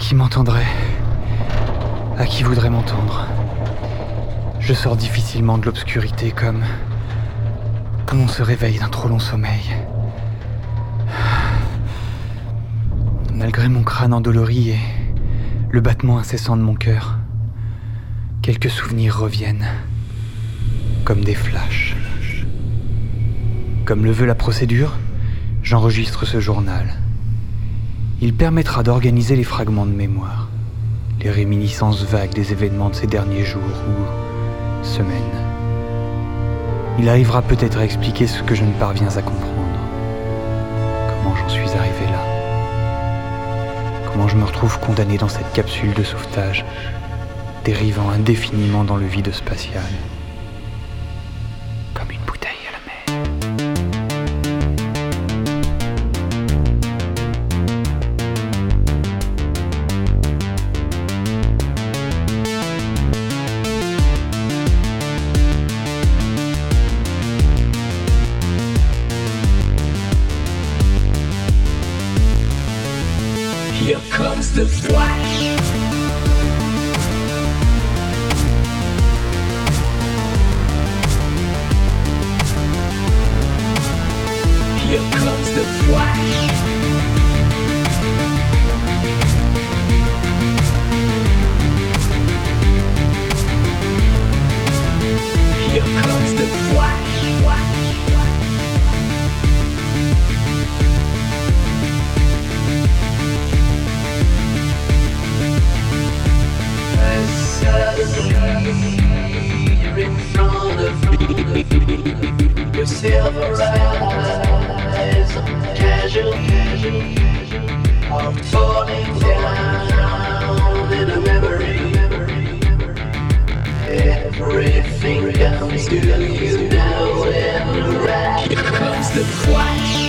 Qui m'entendrait À qui voudrait m'entendre Je sors difficilement de l'obscurité comme... Comme on se réveille d'un trop long sommeil. Malgré mon crâne endolori et le battement incessant de mon cœur, quelques souvenirs reviennent, comme des flashs. Comme le veut la procédure, j'enregistre ce journal. Il permettra d'organiser les fragments de mémoire, les réminiscences vagues des événements de ces derniers jours ou semaines. Il arrivera peut-être à expliquer ce que je ne parviens à comprendre. Comment j'en suis arrivé là? Comment je me retrouve condamné dans cette capsule de sauvetage, dérivant indéfiniment dans le vide spatial? Here comes the flash. Here comes the flash. Everything comes to you now and right. Here comes the flash.